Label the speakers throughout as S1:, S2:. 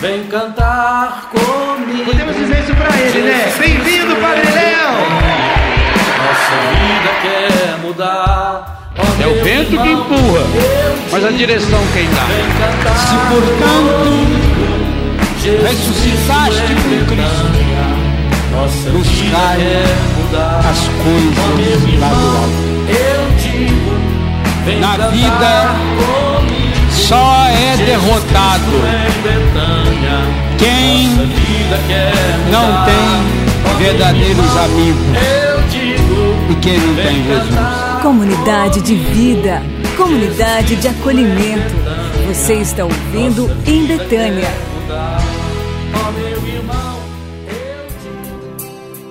S1: Vem cantar comigo.
S2: Podemos dizer isso pra ele, né? Bem-vindo, Padre Léo!
S1: Nossa vida quer mudar.
S3: É o vento que empurra, mas a direção quem dá.
S1: Vem cantar
S3: Se portanto
S1: Jesus
S3: ressuscitaste
S1: Cristo
S3: com
S1: é
S3: Cristo, buscai
S1: vida quer mudar.
S3: as coisas lá do alto.
S1: eu digo, vem
S3: Na
S1: cantar
S3: vida,
S1: comigo.
S3: Só é derrotado quem não tem verdadeiros amigos
S1: Eu digo,
S3: e quem não tem Jesus.
S4: Comunidade de vida, comunidade de acolhimento. Você está ouvindo em Betânia.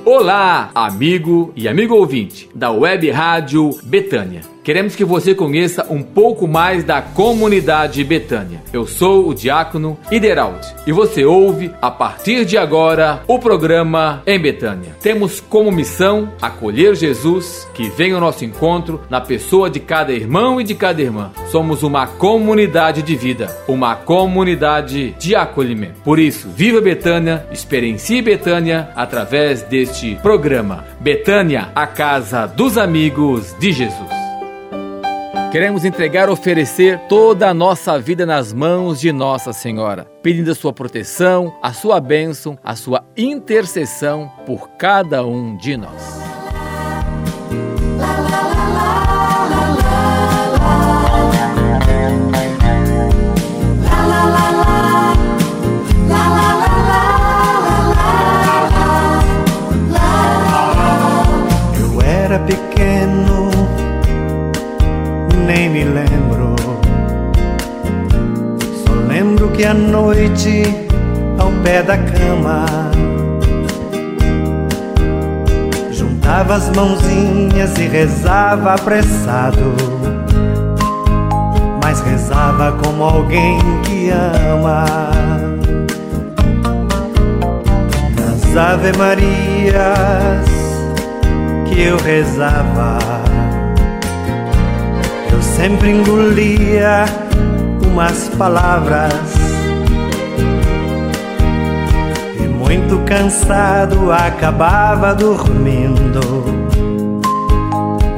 S5: Olá, amigo e amigo ouvinte da Web Rádio Betânia. Queremos que você conheça um pouco mais da comunidade Betânia. Eu sou o diácono Ideraldi e você ouve a partir de agora o programa em Betânia. Temos como missão acolher Jesus que vem ao nosso encontro na pessoa de cada irmão e de cada irmã. Somos uma comunidade de vida, uma comunidade de acolhimento. Por isso, viva Betânia, experiencie Betânia através deste programa. Betânia, a casa dos amigos de Jesus. Queremos entregar, oferecer toda a nossa vida nas mãos de Nossa Senhora, pedindo a sua proteção, a sua bênção, a sua intercessão por cada um de nós.
S6: Eu era pequeno, nem me lembro. Só lembro que à noite, ao pé da cama, juntava as mãozinhas e rezava apressado. Mas rezava como alguém que ama. Nas Ave Marias que eu rezava. Eu sempre engolia umas palavras e muito cansado acabava dormindo,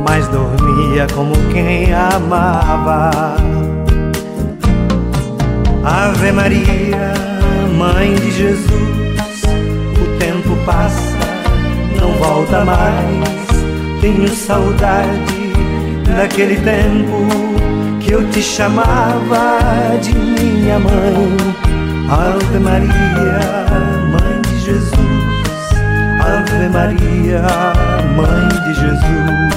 S6: mas dormia como quem amava. Ave Maria, Mãe de Jesus, o tempo passa, não volta mais. Tenho saudade daquele tempo que eu te chamava de minha mãe. Ave Maria, Mãe de Jesus. Ave Maria, Mãe de Jesus.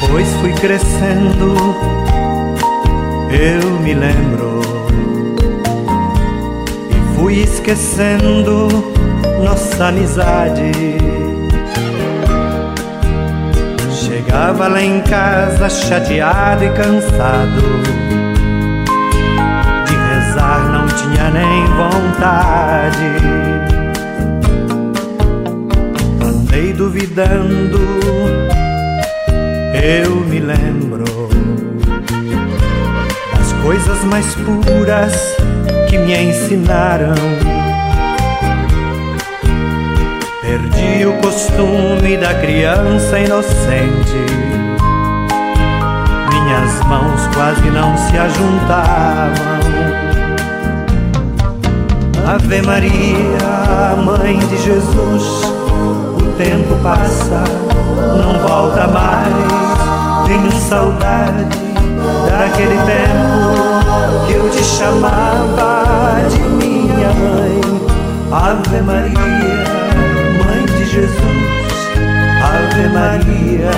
S6: Depois fui crescendo, eu me lembro. Fui esquecendo nossa amizade. Chegava lá em casa chateado e cansado. De rezar não tinha nem vontade. Andei duvidando eu me lembro das coisas mais puras que me ensinaram. Perdi o costume da criança inocente. Minhas mãos quase não se ajuntavam. Ave Maria, Mãe de Jesus, o tempo passa, não volta mais. Tenho saudade daquele tempo que eu te chamava de minha mãe. Ave Maria, Mãe de Jesus. Ave Maria,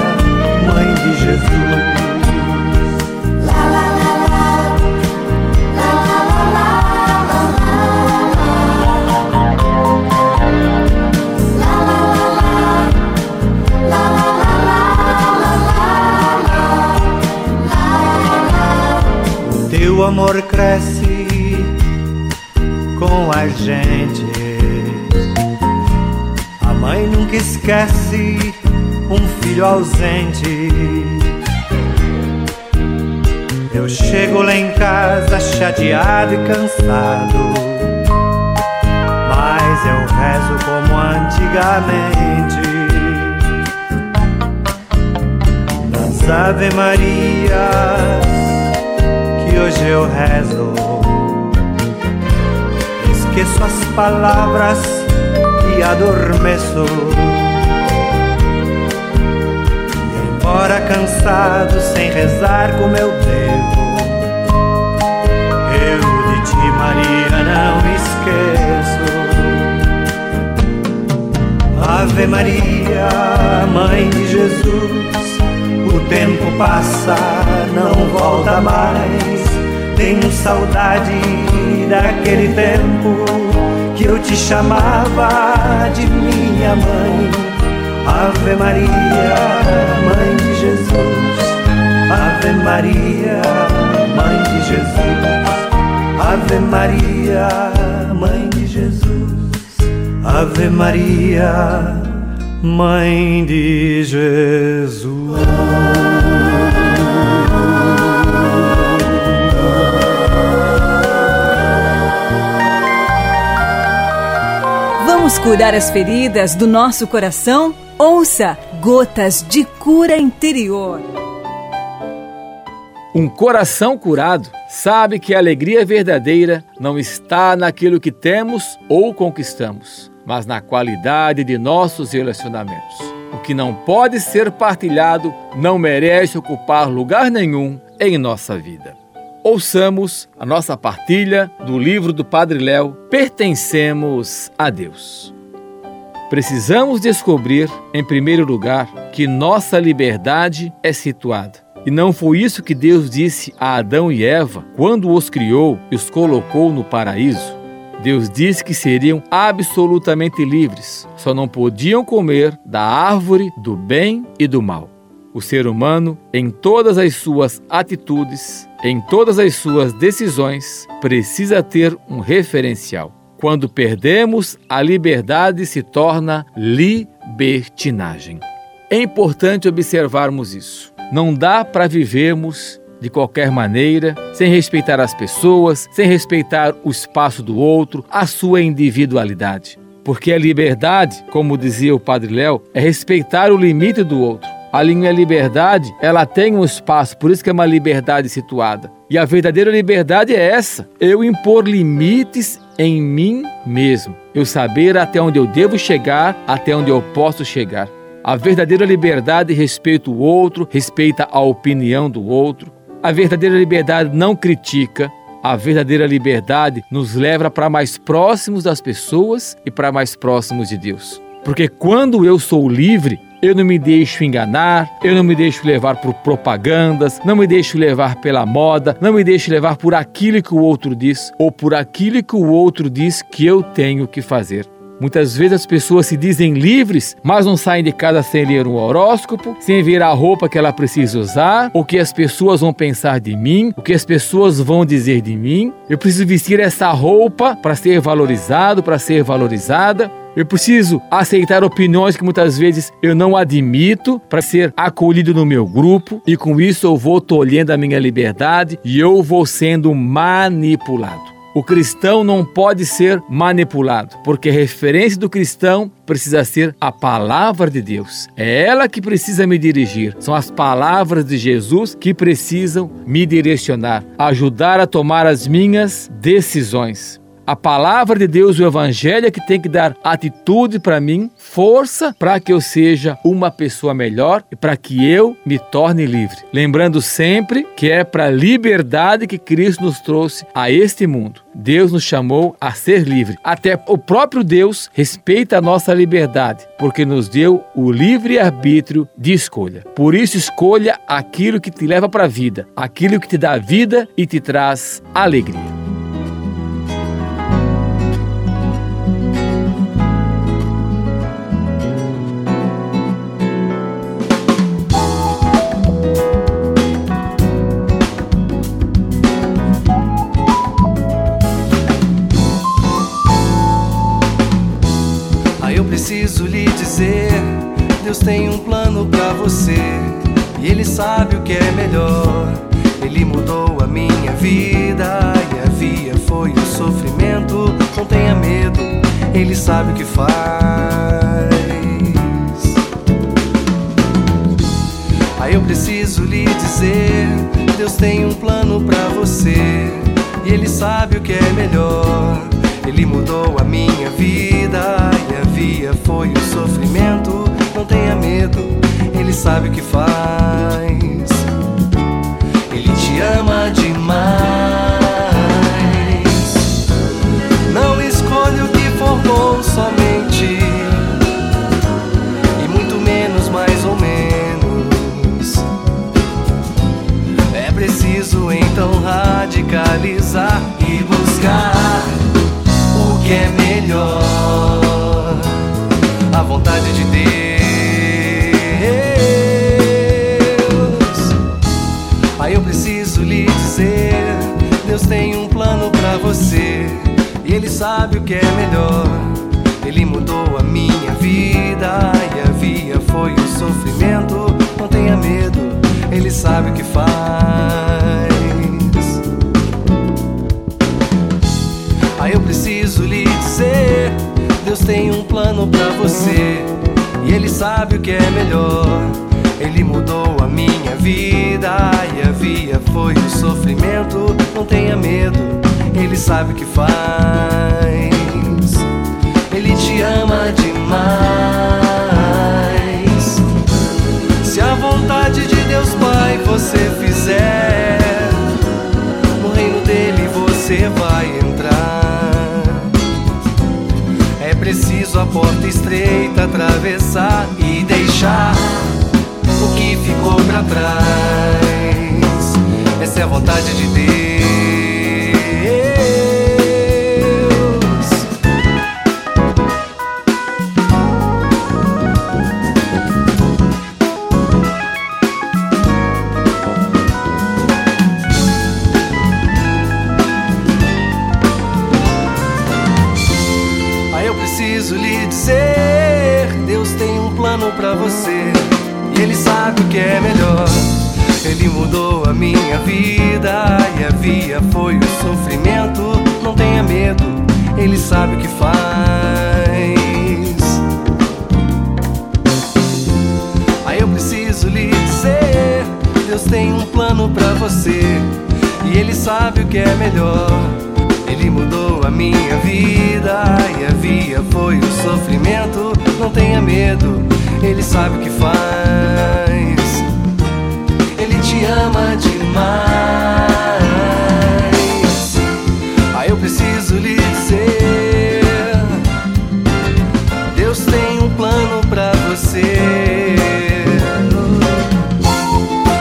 S6: Mãe de Jesus. Teu amor cresce com a gente. Mãe nunca esquece um filho ausente. Eu chego lá em casa chateado e cansado, mas eu rezo como antigamente. Nas Ave Maria hoje eu rezo, esqueço as palavras e adormeço. embora cansado, sem rezar como eu devo. Eu de ti, Maria, não esqueço. Ave Maria, Mãe de Jesus, o tempo passa, não volta mais. Tenho saudade daquele tempo que eu te chamava de minha mãe Ave Maria, Mãe de Jesus. Ave Maria, Mãe de Jesus. Ave Maria, Mãe de Jesus. Ave Maria, Mãe de Jesus.
S4: Curar as feridas do nosso coração? Ouça Gotas de Cura Interior.
S5: Um coração curado sabe que a alegria verdadeira não está naquilo que temos ou conquistamos, mas na qualidade de nossos relacionamentos. O que não pode ser partilhado não merece ocupar lugar nenhum em nossa vida. Ouçamos a nossa partilha do livro do Padre Léo Pertencemos a Deus. Precisamos descobrir, em primeiro lugar, que nossa liberdade é situada. E não foi isso que Deus disse a Adão e Eva quando os criou e os colocou no paraíso? Deus disse que seriam absolutamente livres, só não podiam comer da árvore do bem e do mal. O ser humano, em todas as suas atitudes, em todas as suas decisões, precisa ter um referencial. Quando perdemos, a liberdade se torna libertinagem. É importante observarmos isso. Não dá para vivermos de qualquer maneira, sem respeitar as pessoas, sem respeitar o espaço do outro, a sua individualidade. Porque a liberdade, como dizia o Padre Léo, é respeitar o limite do outro. A linha liberdade, ela tem um espaço, por isso que é uma liberdade situada. E a verdadeira liberdade é essa: eu impor limites em mim mesmo. Eu saber até onde eu devo chegar, até onde eu posso chegar. A verdadeira liberdade respeita o outro, respeita a opinião do outro. A verdadeira liberdade não critica. A verdadeira liberdade nos leva para mais próximos das pessoas e para mais próximos de Deus. Porque quando eu sou livre, eu não me deixo enganar, eu não me deixo levar por propagandas, não me deixo levar pela moda, não me deixo levar por aquilo que o outro diz ou por aquilo que o outro diz que eu tenho que fazer. Muitas vezes as pessoas se dizem livres, mas não saem de casa sem ler um horóscopo, sem ver a roupa que ela precisa usar, o que as pessoas vão pensar de mim, o que as pessoas vão dizer de mim. Eu preciso vestir essa roupa para ser valorizado, para ser valorizada. Eu preciso aceitar opiniões que muitas vezes eu não admito para ser acolhido no meu grupo e com isso eu vou tolhendo a minha liberdade e eu vou sendo manipulado. O cristão não pode ser manipulado, porque a referência do cristão precisa ser a palavra de Deus. É ela que precisa me dirigir. São as palavras de Jesus que precisam me direcionar, ajudar a tomar as minhas decisões. A palavra de Deus, o Evangelho, é que tem que dar atitude para mim, força para que eu seja uma pessoa melhor e para que eu me torne livre. Lembrando sempre que é para a liberdade que Cristo nos trouxe a este mundo. Deus nos chamou a ser livre. Até o próprio Deus respeita a nossa liberdade, porque nos deu o livre arbítrio de escolha. Por isso, escolha aquilo que te leva para a vida, aquilo que te dá vida e te traz alegria.
S7: O que é melhor. Ele mudou a minha vida e a via foi o sofrimento. Não tenha medo, Ele sabe o que faz. Aí eu preciso lhe dizer: Deus tem um plano pra você e Ele sabe o que é melhor. Ele mudou a minha vida e a via foi o sofrimento. Não tenha medo, Ele sabe o que faz. Deixar o que ficou pra trás. Essa é a vontade de Deus. Plano pra você e Ele sabe o que é melhor. Ele mudou a minha vida e a via foi o sofrimento. Não tenha medo, Ele sabe o que faz. Aí eu preciso lhe dizer: Deus tem um plano pra você e Ele sabe o que é melhor. Ele mudou a minha vida e a via foi o sofrimento. Não tenha medo, Ele sabe o que faz. Ele te ama demais. Aí eu preciso lhe dizer: Deus tem um plano pra você.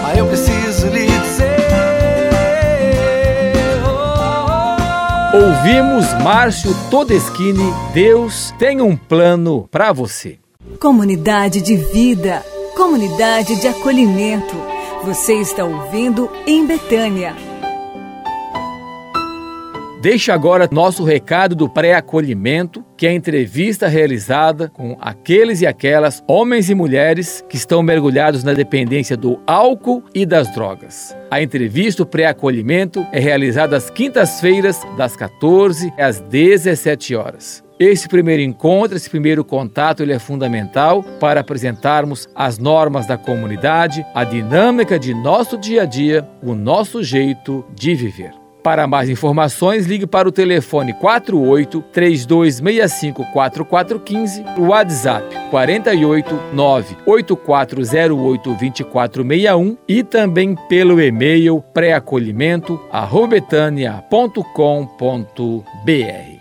S7: Aí eu preciso lhe dizer. oh, oh, oh.
S5: Ouvimos Márcio Todeschini, Deus tem um plano para você.
S4: Comunidade de vida, comunidade de acolhimento. Você está ouvindo em Betânia.
S5: Deixe agora nosso recado do pré-acolhimento, que é a entrevista realizada com aqueles e aquelas homens e mulheres que estão mergulhados na dependência do álcool e das drogas. A entrevista pré-acolhimento é realizada às quintas-feiras, das 14 às 17 horas. Esse primeiro encontro, esse primeiro contato, ele é fundamental para apresentarmos as normas da comunidade, a dinâmica de nosso dia a dia, o nosso jeito de viver. Para mais informações, ligue para o telefone 48 3265 4415, o WhatsApp 48 98408 2461 e também pelo e-mail pré-acolhimento@betania.com.br.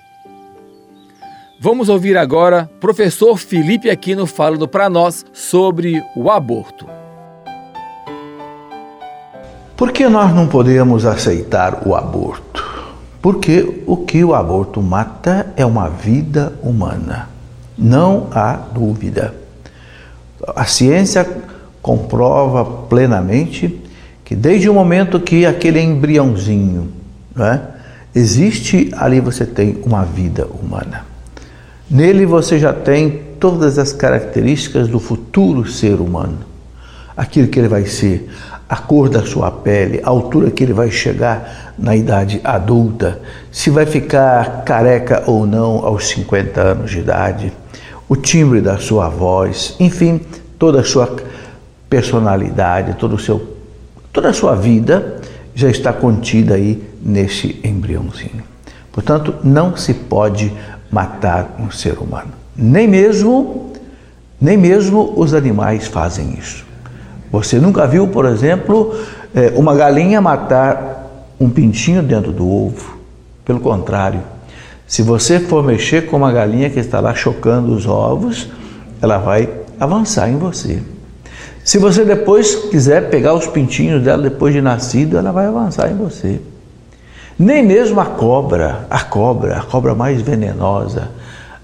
S5: Vamos ouvir agora professor Felipe Aquino falando para nós sobre o aborto.
S8: Por que nós não podemos aceitar o aborto? Porque o que o aborto mata é uma vida humana. Não há dúvida. A ciência comprova plenamente que desde o momento que aquele embriãozinho né, existe, ali você tem uma vida humana. Nele você já tem todas as características do futuro ser humano. Aquilo que ele vai ser, a cor da sua pele, a altura que ele vai chegar na idade adulta, se vai ficar careca ou não aos 50 anos de idade, o timbre da sua voz, enfim, toda a sua personalidade, todo o seu, toda a sua vida já está contida aí nesse embriãozinho. Portanto, não se pode matar um ser humano. Nem mesmo, nem mesmo os animais fazem isso. Você nunca viu, por exemplo, é, uma galinha matar um pintinho dentro do ovo. Pelo contrário, se você for mexer com uma galinha que está lá chocando os ovos, ela vai avançar em você. Se você depois quiser pegar os pintinhos dela depois de nascido, ela vai avançar em você. Nem mesmo a cobra, a cobra, a cobra mais venenosa,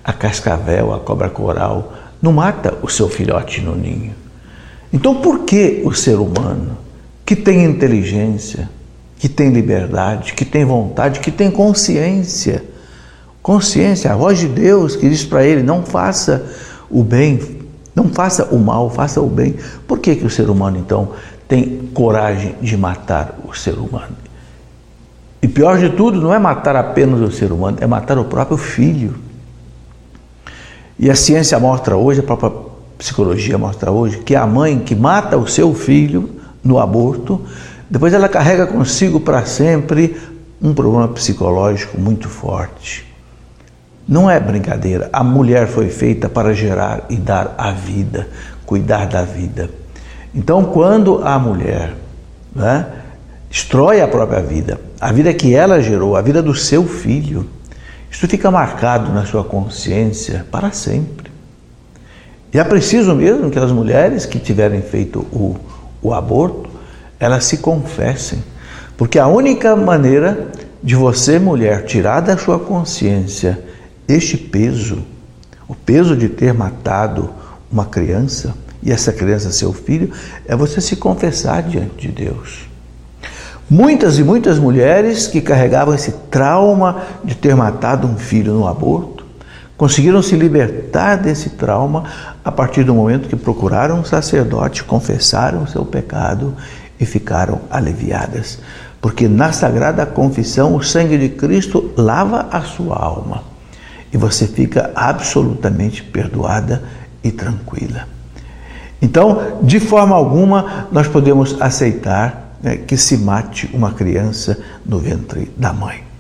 S8: a cascavel, a cobra coral, não mata o seu filhote no ninho. Então, por que o ser humano, que tem inteligência, que tem liberdade, que tem vontade, que tem consciência, consciência, a voz de Deus que diz para ele: não faça o bem, não faça o mal, faça o bem. Por que, que o ser humano, então, tem coragem de matar o ser humano? E pior de tudo, não é matar apenas o ser humano, é matar o próprio filho. E a ciência mostra hoje, a própria psicologia mostra hoje, que a mãe que mata o seu filho no aborto, depois ela carrega consigo para sempre um problema psicológico muito forte. Não é brincadeira. A mulher foi feita para gerar e dar a vida, cuidar da vida. Então, quando a mulher né, destrói a própria vida, a vida que ela gerou, a vida do seu filho, isso fica marcado na sua consciência para sempre. E é preciso mesmo que as mulheres que tiverem feito o, o aborto, elas se confessem. Porque a única maneira de você, mulher, tirar da sua consciência este peso, o peso de ter matado uma criança, e essa criança seu filho, é você se confessar diante de Deus. Muitas e muitas mulheres que carregavam esse trauma de ter matado um filho no aborto, conseguiram se libertar desse trauma a partir do momento que procuraram um sacerdote, confessaram o seu pecado e ficaram aliviadas. Porque na Sagrada Confissão o sangue de Cristo lava a sua alma e você fica absolutamente perdoada e tranquila. Então, de forma alguma, nós podemos aceitar né, que se mate uma criança no ventre da mãe.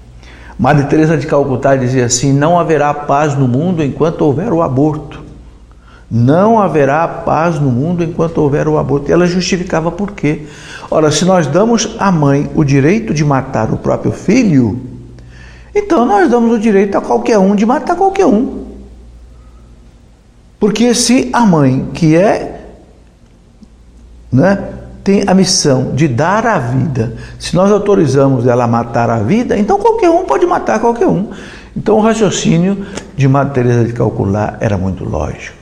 S8: Madre Teresa de Calcutá dizia assim: não haverá paz no mundo enquanto houver o aborto. Não haverá paz no mundo enquanto houver o aborto. E ela justificava por quê? Ora, se nós damos à mãe o direito de matar o próprio filho, então nós damos o direito a qualquer um de matar qualquer um. Porque se a mãe, que é, né, tem a missão de dar a vida, se nós autorizamos ela a matar a vida, então qualquer um pode matar qualquer um. Então o raciocínio de Madre Teresa de Calcular era muito lógico.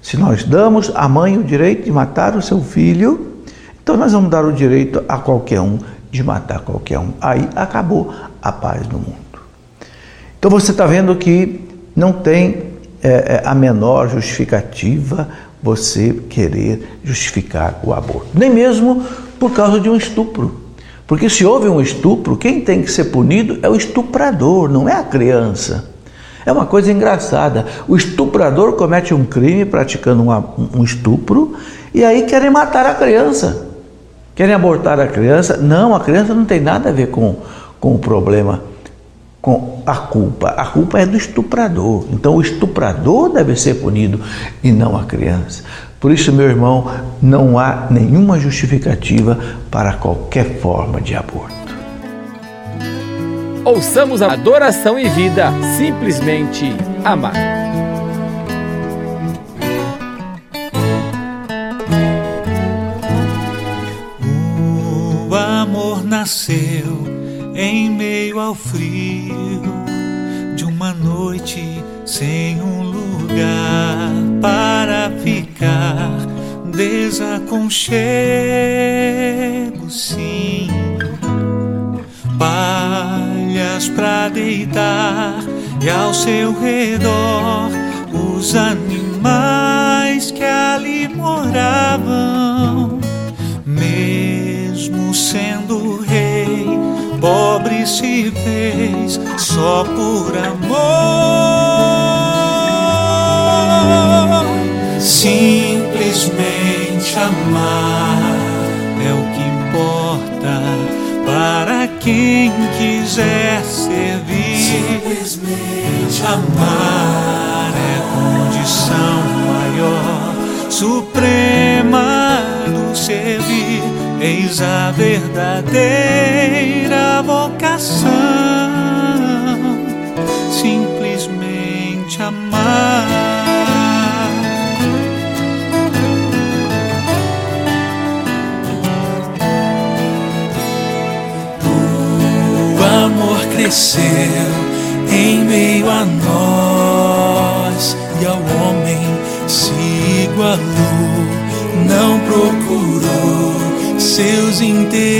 S8: Se nós damos à mãe o direito de matar o seu filho, então nós vamos dar o direito a qualquer um de matar qualquer um. Aí acabou a paz no mundo. Então você está vendo que não tem é, a menor justificativa você querer justificar o aborto, nem mesmo por causa de um estupro. Porque se houve um estupro, quem tem que ser punido é o estuprador, não é a criança. É uma coisa engraçada. O estuprador comete um crime praticando uma, um estupro e aí querem matar a criança. Querem abortar a criança. Não, a criança não tem nada a ver com, com o problema com a culpa. A culpa é do estuprador. Então o estuprador deve ser punido e não a criança. Por isso, meu irmão, não há nenhuma justificativa para qualquer forma de aborto.
S5: Ouçamos a adoração e vida, simplesmente amar.
S9: O amor nasceu em meio ao frio de uma noite sem um lugar para ficar. Desaconchego, sim, palhas para deitar e ao seu redor os animais que ali moravam, mesmo sendo pobre se fez só por amor. Simplesmente amar é o que importa para quem quiser servir. Simplesmente amar é condição maior, suprema. A verdadeira vocação. Simplesmente amar. O amor cresceu em meio a nós e ao homem se igualou, não procurou seus interesses,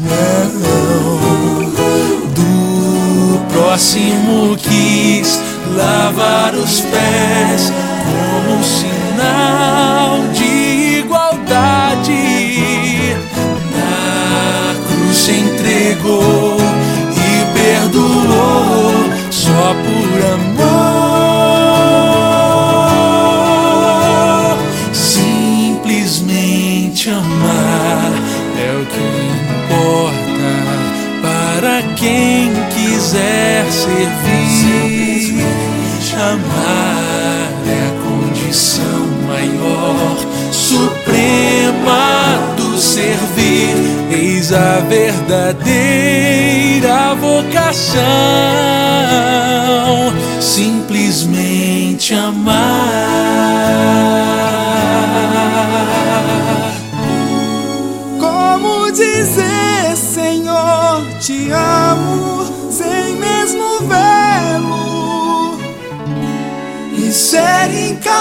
S9: não. Do próximo quis lavar os pés como sinal de igualdade na cruz se entregou e perdoou só por amor. Quem quiser servir. Amar é a condição maior, suprema do servir. Eis a verdadeira vocação. Simplesmente amar.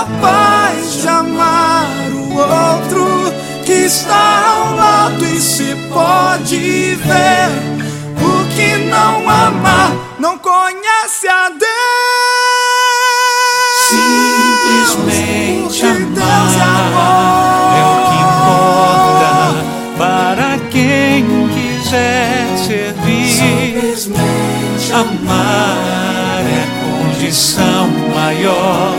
S10: Incapaz de amar o outro que está ao lado e se pode ver. O que não ama não conhece a Deus.
S9: Simplesmente
S10: Porque Deus é
S9: amar é o que
S10: amor.
S9: importa para quem quiser servir. Amar é condição maior,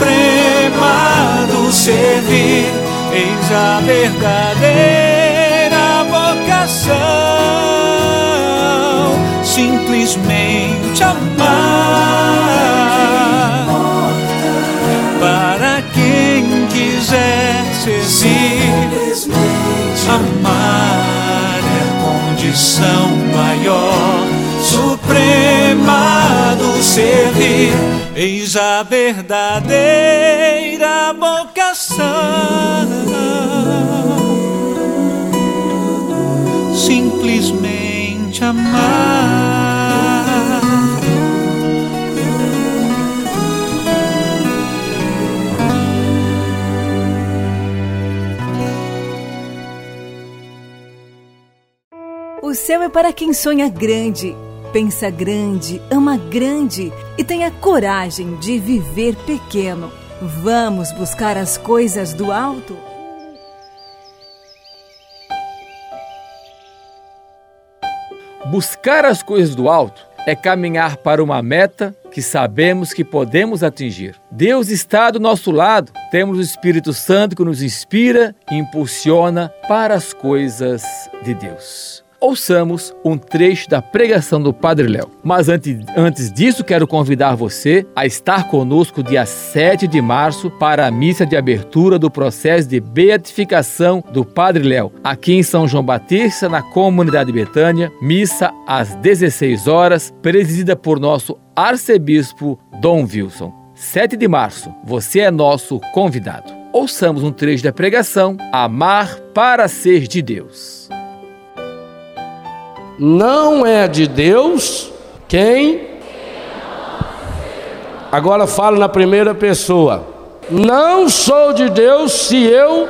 S9: suprema do servir. Eis a verdadeira vocação. Simplesmente amar para quem quiser servir. Amar é condição maior, suprema do servir. Eis a verdadeira vocação. Simplesmente amar.
S4: O céu é para quem sonha grande, pensa grande, ama grande e tem a coragem de viver pequeno. Vamos buscar as coisas do alto?
S5: Buscar as coisas do alto é caminhar para uma meta que sabemos que podemos atingir. Deus está do nosso lado. Temos o Espírito Santo que nos inspira e impulsiona para as coisas de Deus. Ouçamos um trecho da pregação do Padre Léo. Mas antes, antes disso, quero convidar você a estar conosco dia 7 de março para a missa de abertura do processo de beatificação do Padre Léo, aqui em São João Batista, na comunidade Betânia, missa às 16 horas, presidida por nosso arcebispo Dom Wilson. 7 de março, você é nosso convidado. Ouçamos um trecho da pregação: Amar para ser de Deus.
S11: Não é de Deus quem. Agora falo na primeira pessoa. Não sou de Deus se eu.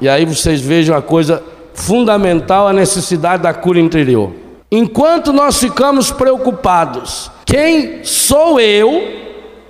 S11: E aí vocês vejam a coisa fundamental, a necessidade da cura interior. Enquanto nós ficamos preocupados quem sou eu,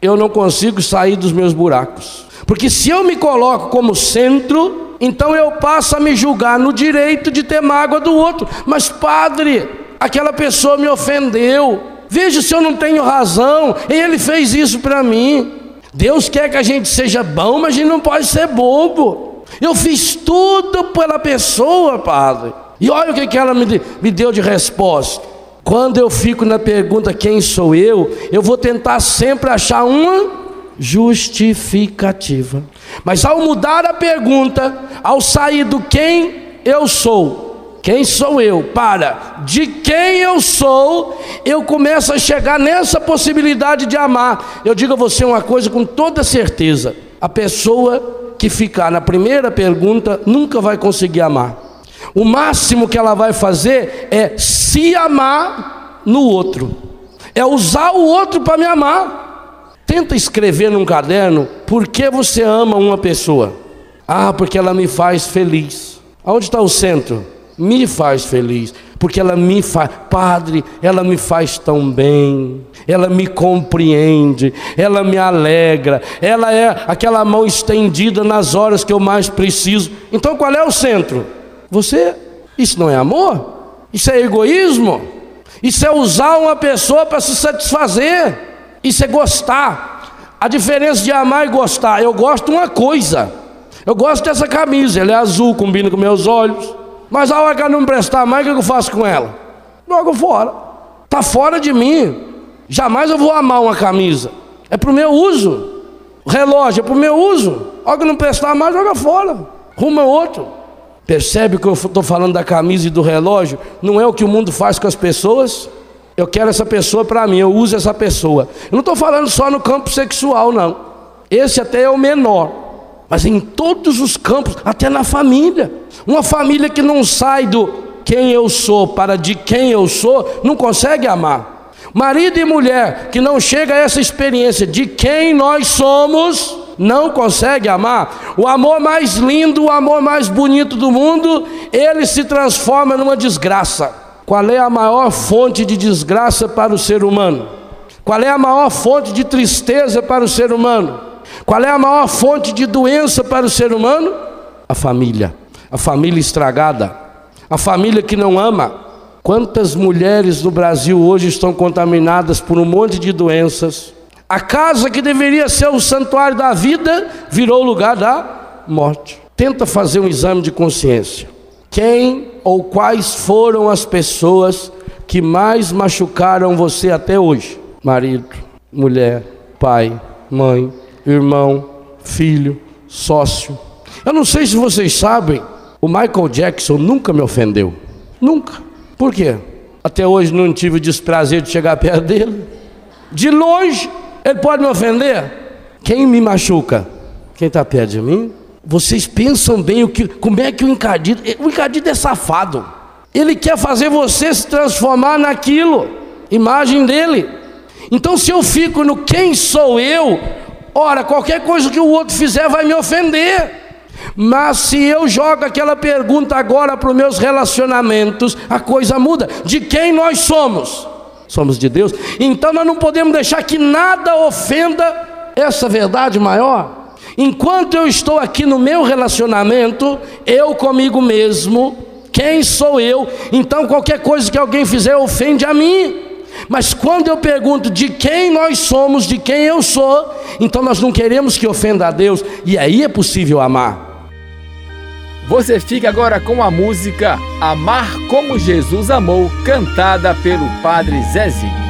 S11: eu não consigo sair dos meus buracos. Porque se eu me coloco como centro, então eu passo a me julgar no direito de ter mágoa do outro. Mas, padre, aquela pessoa me ofendeu. Veja se eu não tenho razão. E ele fez isso para mim. Deus quer que a gente seja bom, mas a gente não pode ser bobo. Eu fiz tudo pela pessoa, padre. E olha o que, que ela me, me deu de resposta. Quando eu fico na pergunta quem sou eu, eu vou tentar sempre achar uma justificativa. Mas ao mudar a pergunta, ao sair do quem eu sou, quem sou eu, para de quem eu sou, eu começo a chegar nessa possibilidade de amar. Eu digo a você uma coisa com toda certeza: a pessoa que ficar na primeira pergunta nunca vai conseguir amar. O máximo que ela vai fazer é se amar no outro, é usar o outro para me amar. Tenta escrever num caderno por que você ama uma pessoa. Ah, porque ela me faz feliz. Aonde está o centro? Me faz feliz, porque ela me faz, Padre, ela me faz tão bem, ela me compreende, ela me alegra, ela é aquela mão estendida nas horas que eu mais preciso. Então qual é o centro? Você, isso não é amor? Isso é egoísmo? Isso é usar uma pessoa para se satisfazer? Isso é gostar. A diferença de amar e gostar, eu gosto de uma coisa. Eu gosto dessa camisa, ela é azul, combina com meus olhos. Mas a hora que ela não me prestar mais, o que eu faço com ela? Jogo fora. Está fora de mim. Jamais eu vou amar uma camisa. É para o meu uso. Relógio é para o meu uso. A hora que não prestar mais, joga fora. Ruma outro. Percebe que eu estou falando da camisa e do relógio? Não é o que o mundo faz com as pessoas? Eu quero essa pessoa para mim, eu uso essa pessoa. Eu não estou falando só no campo sexual, não. Esse até é o menor. Mas em todos os campos, até na família. Uma família que não sai do quem eu sou para de quem eu sou, não consegue amar. Marido e mulher que não chega a essa experiência de quem nós somos, não consegue amar, o amor mais lindo, o amor mais bonito do mundo, ele se transforma numa desgraça. Qual é a maior fonte de desgraça para o ser humano? Qual é a maior fonte de tristeza para o ser humano? Qual é a maior fonte de doença para o ser humano? A família, a família estragada, a família que não ama. Quantas mulheres no Brasil hoje estão contaminadas por um monte de doenças? A casa que deveria ser o santuário da vida virou o lugar da morte. Tenta fazer um exame de consciência. Quem ou quais foram as pessoas que mais machucaram você até hoje? Marido, mulher, pai, mãe, irmão, filho, sócio. Eu não sei se vocês sabem, o Michael Jackson nunca me ofendeu. Nunca. Por quê? Até hoje não tive o desprazer de chegar perto dele. De longe, ele pode me ofender? Quem me machuca? Quem está perto de mim? Vocês pensam bem o que, como é que o encardido. O encardido é safado. Ele quer fazer você se transformar naquilo, imagem dele. Então, se eu fico no quem sou eu, ora, qualquer coisa que o outro fizer vai me ofender. Mas se eu jogo aquela pergunta agora para os meus relacionamentos, a coisa muda. De quem nós somos? somos de Deus. Então nós não podemos deixar que nada ofenda essa verdade maior. Enquanto eu estou aqui no meu relacionamento, eu comigo mesmo, quem sou eu? Então qualquer coisa que alguém fizer ofende a mim. Mas quando eu pergunto de quem nós somos, de quem eu sou, então nós não queremos que ofenda a Deus, e aí é possível amar.
S5: Você fica agora com a música Amar como Jesus Amou, cantada pelo Padre Zezinho.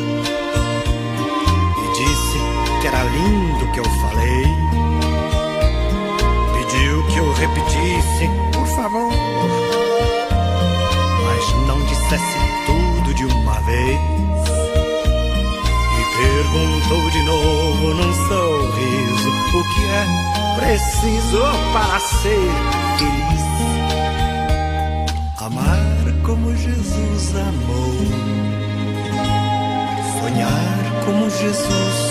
S6: que era lindo que eu falei. Pediu que eu repetisse, por favor, mas não dissesse tudo de uma vez. E perguntou de novo num sorriso o que é preciso para ser feliz. Amar como Jesus amou, sonhar como Jesus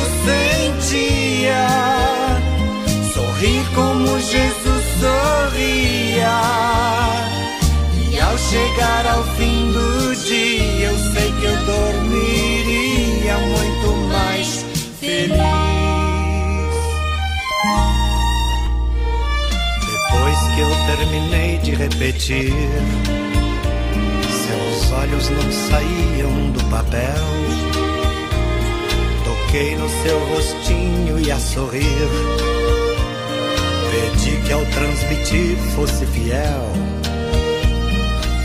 S6: sentia, sorrir como Jesus sorria. E ao chegar ao fim do dia, eu sei que eu dormiria muito mais feliz. Depois que eu terminei de repetir, seus olhos não saíam do papel. Toquei no seu rostinho e a sorrir. Pedi que ao transmitir fosse fiel.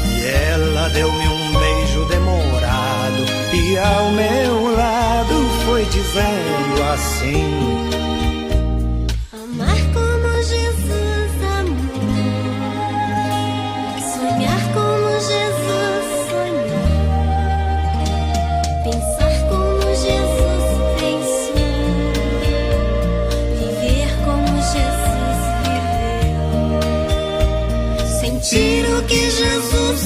S6: E ela deu-me um beijo demorado. E ao meu lado foi dizendo assim.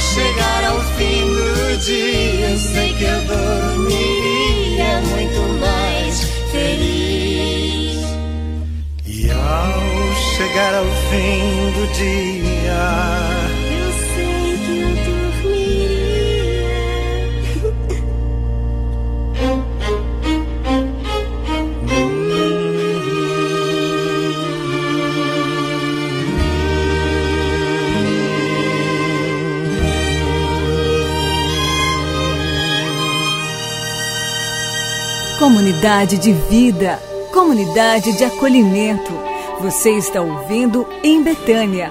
S12: Chegar ao fim do dia, sei que eu dormiria muito mais feliz.
S6: E ao chegar ao fim do dia,
S4: Comunidade de vida, comunidade de acolhimento. Você está ouvindo em Betânia.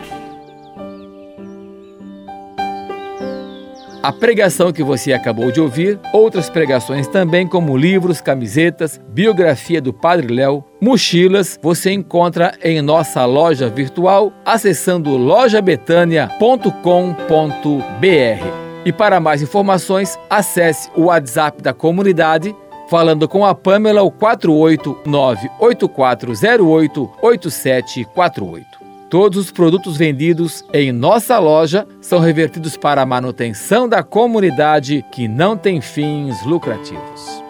S5: A pregação que você acabou de ouvir, outras pregações também, como livros, camisetas, biografia do Padre Léo, mochilas, você encontra em nossa loja virtual acessando lojabetania.com.br. E para mais informações, acesse o WhatsApp da comunidade falando com a Pamela o 489-8408-8748. Todos os produtos vendidos em nossa loja são revertidos para a manutenção da comunidade que não tem fins lucrativos.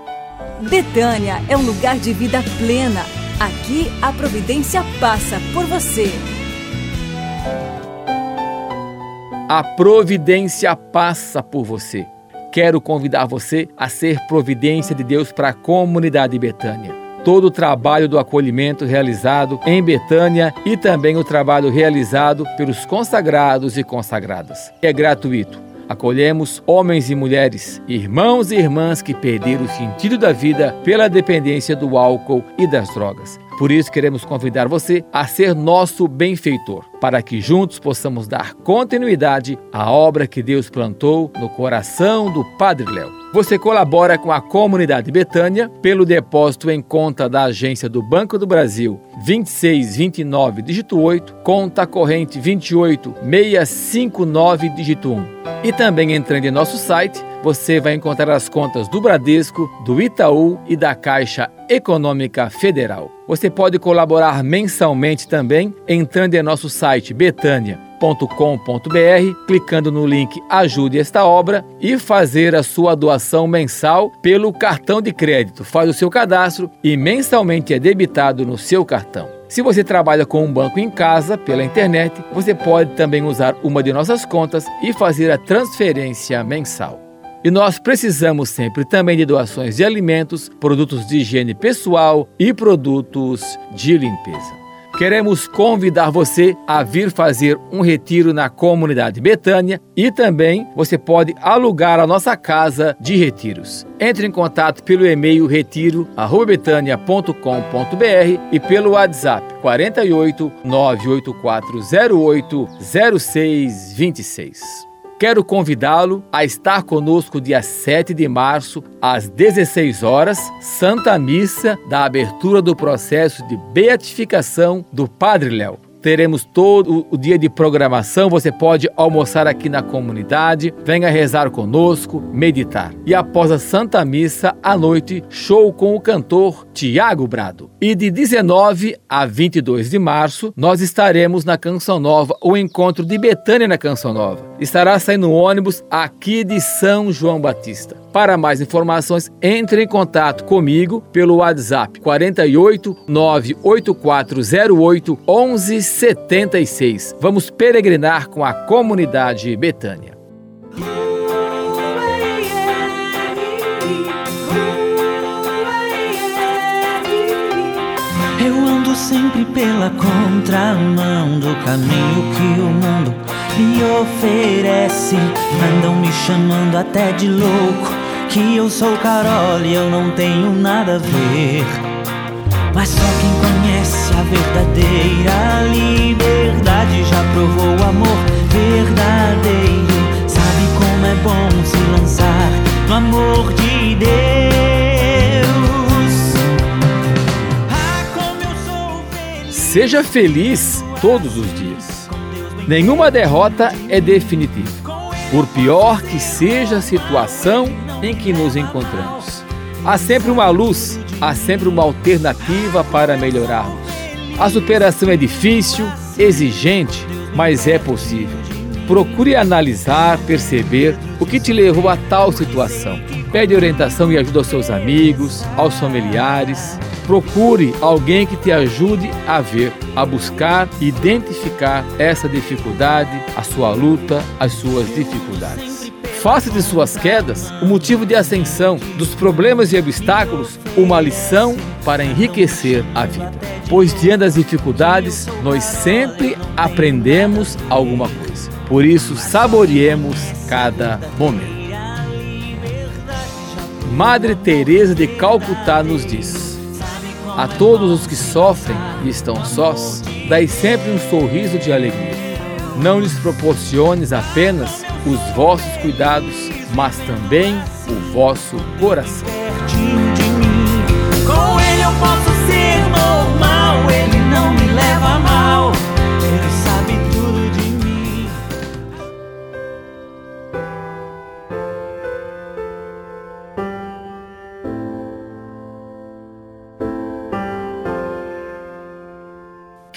S4: Betânia é um lugar de vida plena. Aqui a providência passa por você.
S5: a providência passa por você. Quero convidar você a ser providência de Deus para a comunidade Betânia. Todo o trabalho do acolhimento realizado em Betânia e também o trabalho realizado pelos consagrados e consagradas. É gratuito. Acolhemos homens e mulheres, irmãos e irmãs que perderam o sentido da vida pela dependência do álcool e das drogas. Por isso, queremos convidar você a ser nosso benfeitor, para que juntos possamos dar continuidade à obra que Deus plantou no coração do Padre Léo. Você colabora com a comunidade Betânia pelo depósito em conta da agência do Banco do Brasil 2629 dígito 8, conta corrente 28659 dígito 1. E também entrando em nosso site, você vai encontrar as contas do Bradesco, do Itaú e da Caixa Econômica Federal. Você pode colaborar mensalmente também entrando em nosso site betânia.com.br, clicando no link Ajude esta obra e fazer a sua doação mensal pelo cartão de crédito. Faz o seu cadastro e mensalmente é debitado no seu cartão. Se você trabalha com um banco em casa, pela internet, você pode também usar uma de nossas contas e fazer a transferência mensal. E nós precisamos sempre também de doações de alimentos, produtos de higiene pessoal e produtos de limpeza. Queremos convidar você a vir fazer um retiro na comunidade Betânia e também você pode alugar a nossa casa de retiros. Entre em contato pelo e-mail retiro@betania.com.br e pelo WhatsApp 48 98408 0626. Quero convidá-lo a estar conosco dia 7 de março, às 16 horas, Santa Missa da abertura do processo de beatificação do Padre Léo. Teremos todo o dia de programação. Você pode almoçar aqui na comunidade, venha rezar conosco, meditar. E após a Santa Missa, à noite, show com o cantor Tiago Brado. E de 19 a 22 de março, nós estaremos na Canção Nova, o encontro de Betânia na Canção Nova. Estará saindo ônibus aqui de São João Batista. Para mais informações, entre em contato comigo pelo WhatsApp 48 98408 1176. Vamos peregrinar com a comunidade Betânia.
S13: Eu ando sempre pela contramão do caminho que o mundo me oferece. Andam me chamando até de louco, que eu sou Carol e eu não tenho nada a ver. Mas só quem conhece a verdadeira liberdade já provou o amor verdadeiro. Sabe como é bom se lançar no amor de Deus.
S5: Seja feliz todos os dias. Nenhuma derrota é definitiva, por pior que seja a situação em que nos encontramos. Há sempre uma luz, há sempre uma alternativa para melhorarmos. A superação é difícil, exigente, mas é possível. Procure analisar, perceber o que te levou a tal situação. Pede orientação e ajuda aos seus amigos, aos familiares. Procure alguém que te ajude a ver, a buscar, identificar essa dificuldade, a sua luta, as suas dificuldades. Faça de suas quedas o motivo de ascensão, dos problemas e obstáculos, uma lição para enriquecer a vida. Pois diante das dificuldades, nós sempre aprendemos alguma coisa. Por isso, saboreemos cada momento. Madre Teresa de Calcutá nos diz: A todos os que sofrem e estão sós, dai sempre um sorriso de alegria. Não lhes proporciones apenas os vossos cuidados, mas também o vosso coração.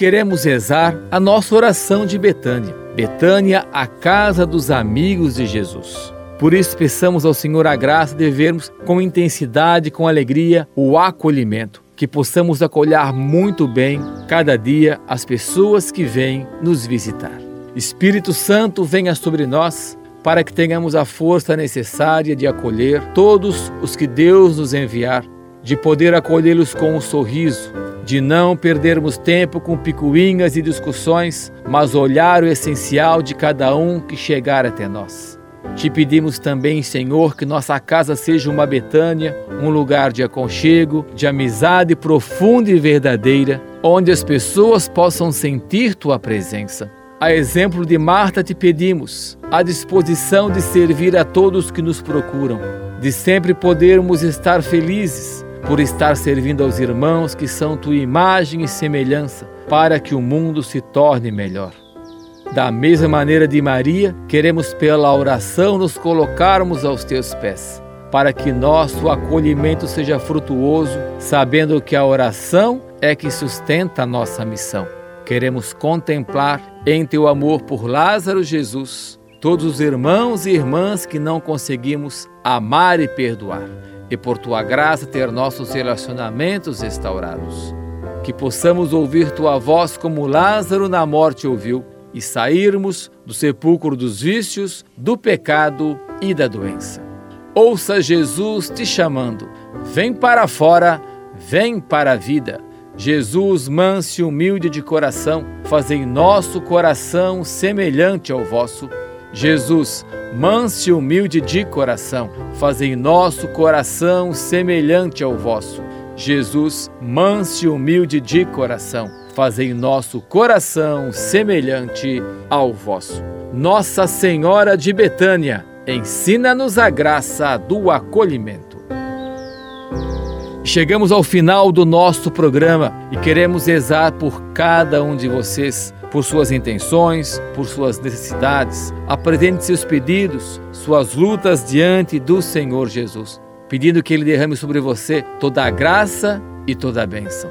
S5: Queremos rezar a nossa oração de Betânia. Betânia, a casa dos amigos de Jesus. Por isso, peçamos ao Senhor a graça de vermos com intensidade, com alegria, o acolhimento, que possamos acolher muito bem cada dia as pessoas que vêm nos visitar. Espírito Santo, venha sobre nós para que tenhamos a força necessária de acolher todos os que Deus nos enviar, de poder acolhê-los com um sorriso, de não perdermos tempo com picuinhas e discussões, mas olhar o essencial de cada um que chegar até nós. Te pedimos também, Senhor, que nossa casa seja uma Betânia, um lugar de aconchego, de amizade profunda e verdadeira, onde as pessoas possam sentir tua presença. A exemplo de Marta, te pedimos a disposição de servir a todos que nos procuram, de sempre podermos estar felizes por estar servindo aos irmãos que são tua imagem e semelhança, para que o mundo se torne melhor. Da mesma maneira de Maria, queremos pela oração nos colocarmos aos teus pés, para que nosso acolhimento seja frutuoso, sabendo que a oração é que sustenta a nossa missão. Queremos contemplar em teu amor por Lázaro Jesus todos os irmãos e irmãs que não conseguimos amar e perdoar, e por tua graça ter nossos relacionamentos restaurados. Que possamos ouvir tua voz como Lázaro na morte ouviu e sairmos do sepulcro dos vícios, do pecado e da doença. Ouça Jesus te chamando: vem para fora, vem para a vida. Jesus, manso e humilde de coração, fazei nosso coração semelhante ao vosso. Jesus, manso e humilde de coração, fazei nosso coração semelhante ao vosso. Jesus, manso e humilde de coração, fazei nosso coração semelhante ao vosso. Nossa Senhora de Betânia, ensina-nos a graça do acolhimento. Chegamos ao final do nosso programa e queremos rezar por cada um de vocês, por suas intenções, por suas necessidades. Apresente seus pedidos, suas lutas diante do Senhor Jesus, pedindo que Ele derrame sobre você toda a graça e toda a bênção.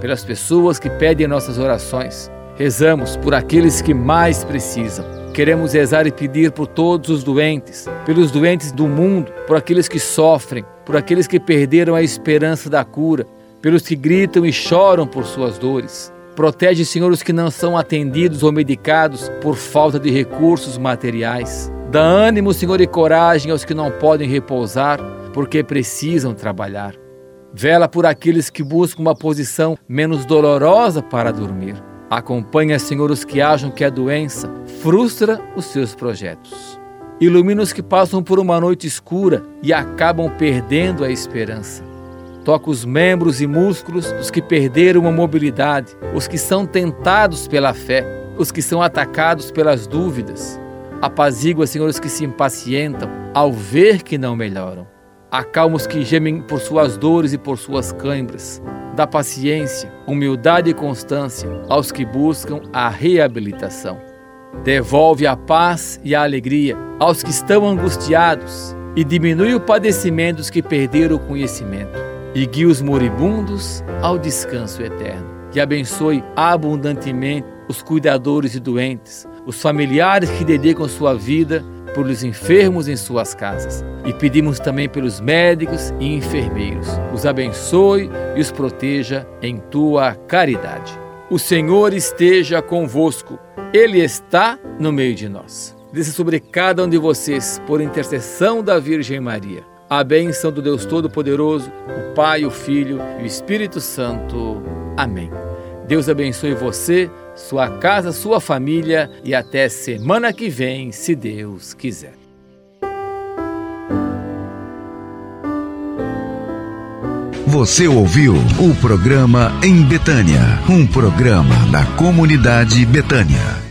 S5: Pelas pessoas que pedem nossas orações, rezamos por aqueles que mais precisam. Queremos rezar e pedir por todos os doentes, pelos doentes do mundo, por aqueles que sofrem, por aqueles que perderam a esperança da cura, pelos que gritam e choram por suas dores. Protege, Senhor, os que não são atendidos ou medicados por falta de recursos materiais. Dá ânimo, Senhor, e coragem aos que não podem repousar porque precisam trabalhar. Vela por aqueles que buscam uma posição menos dolorosa para dormir. Acompanha, Senhor, os que acham que a doença frustra os seus projetos. Ilumina os que passam por uma noite escura e acabam perdendo a esperança. Toca os membros e músculos dos que perderam a mobilidade, os que são tentados pela fé, os que são atacados pelas dúvidas. Apazigua, Senhor, os que se impacientam ao ver que não melhoram. Acalma os que gemem por suas dores e por suas câimbras. Dá paciência, humildade e constância aos que buscam a reabilitação. Devolve a paz e a alegria aos que estão angustiados e diminui o padecimento dos que perderam o conhecimento. E guia os moribundos ao descanso eterno. E abençoe abundantemente os cuidadores e doentes, os familiares que dedicam sua vida pelos enfermos em suas casas. E pedimos também pelos médicos e enfermeiros. Os abençoe e os proteja em tua caridade. O Senhor esteja convosco. Ele está no meio de nós. Desça sobre cada um de vocês, por intercessão da Virgem Maria, a bênção do Deus Todo-Poderoso, o Pai, o Filho e o Espírito Santo. Amém. Deus abençoe você, sua casa, sua família e até semana que vem, se Deus quiser.
S14: Você ouviu o programa Em Betânia, um programa da comunidade Betânia.